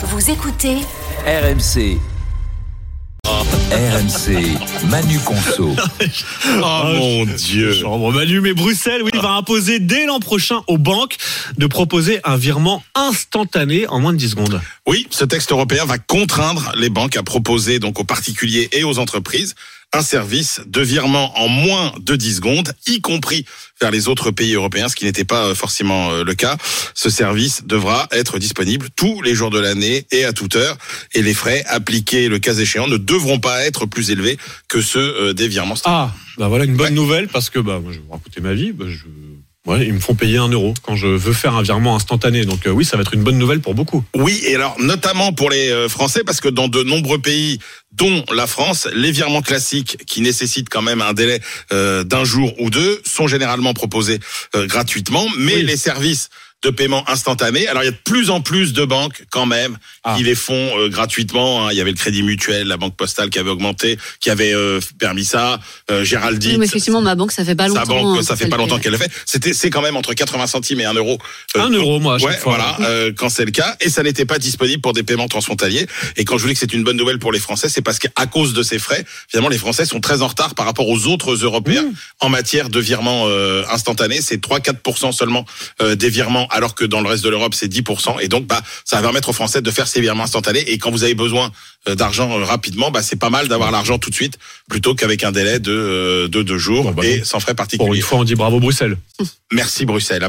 Vous écoutez RMC. RMC, Manu Conso. Oh mon Dieu. Chambre Manu, mais Bruxelles, oui, va imposer dès l'an prochain aux banques de proposer un virement instantané en moins de 10 secondes. Oui, ce texte européen va contraindre les banques à proposer donc aux particuliers et aux entreprises un service de virement en moins de 10 secondes, y compris vers les autres pays européens, ce qui n'était pas forcément euh, le cas. Ce service devra être disponible tous les jours de l'année et à toute heure. Et les frais appliqués, le cas échéant, ne devront pas être plus élevés que ceux euh, des virements. Ah, bah voilà une bonne Ouais. nouvelle parce que bah, moi, je vais vous raconter ma vie. Bah, je... ouais, ils me font payer un euro quand je veux faire un virement instantané. Donc euh, oui, ça va être une bonne nouvelle pour beaucoup. Oui, et alors notamment pour les euh, Français, parce que dans de nombreux pays, dont la France, les virements classiques qui nécessitent quand même un délai euh, d'un jour ou deux sont généralement proposés euh, gratuitement, mais Oui. les services de paiement instantané. Alors il y a de plus en plus de banques quand même Ah. qui les font euh, gratuitement. hein. Il y avait le Crédit Mutuel, la Banque Postale qui avait augmenté, qui avait euh, permis ça. Euh, Géraldine, Oui, mais effectivement, ma banque, ça fait pas sa longtemps. banque, hein, ça fait pas longtemps qu'elle le fait. C'était, c'est quand même entre 80 centimes et 1 euro. euh, un euro, moi, à chaque Ouais, fois. voilà, euh, quand c'est le cas, et ça n'était pas disponible pour des paiements transfrontaliers. Et quand je vous dis que c'est une bonne nouvelle pour les Français, c'est parce qu'à cause de ces frais, finalement, les Français sont très en retard par rapport aux autres Européens Mmh. en matière de virements euh, instantanés. C'est 3-4% seulement euh, des virements, alors que dans le reste de l'Europe, c'est 10%. Et donc, bah, ça va permettre aux Français de faire ces virements instantanés. Et quand vous avez besoin euh, d'argent euh, rapidement, bah, c'est pas mal d'avoir l'argent tout de suite, plutôt qu'avec un délai de, euh, de deux jours Bon, bah, et sans frais Bon, particuliers. une fois, on dit bravo Bruxelles. Merci Bruxelles.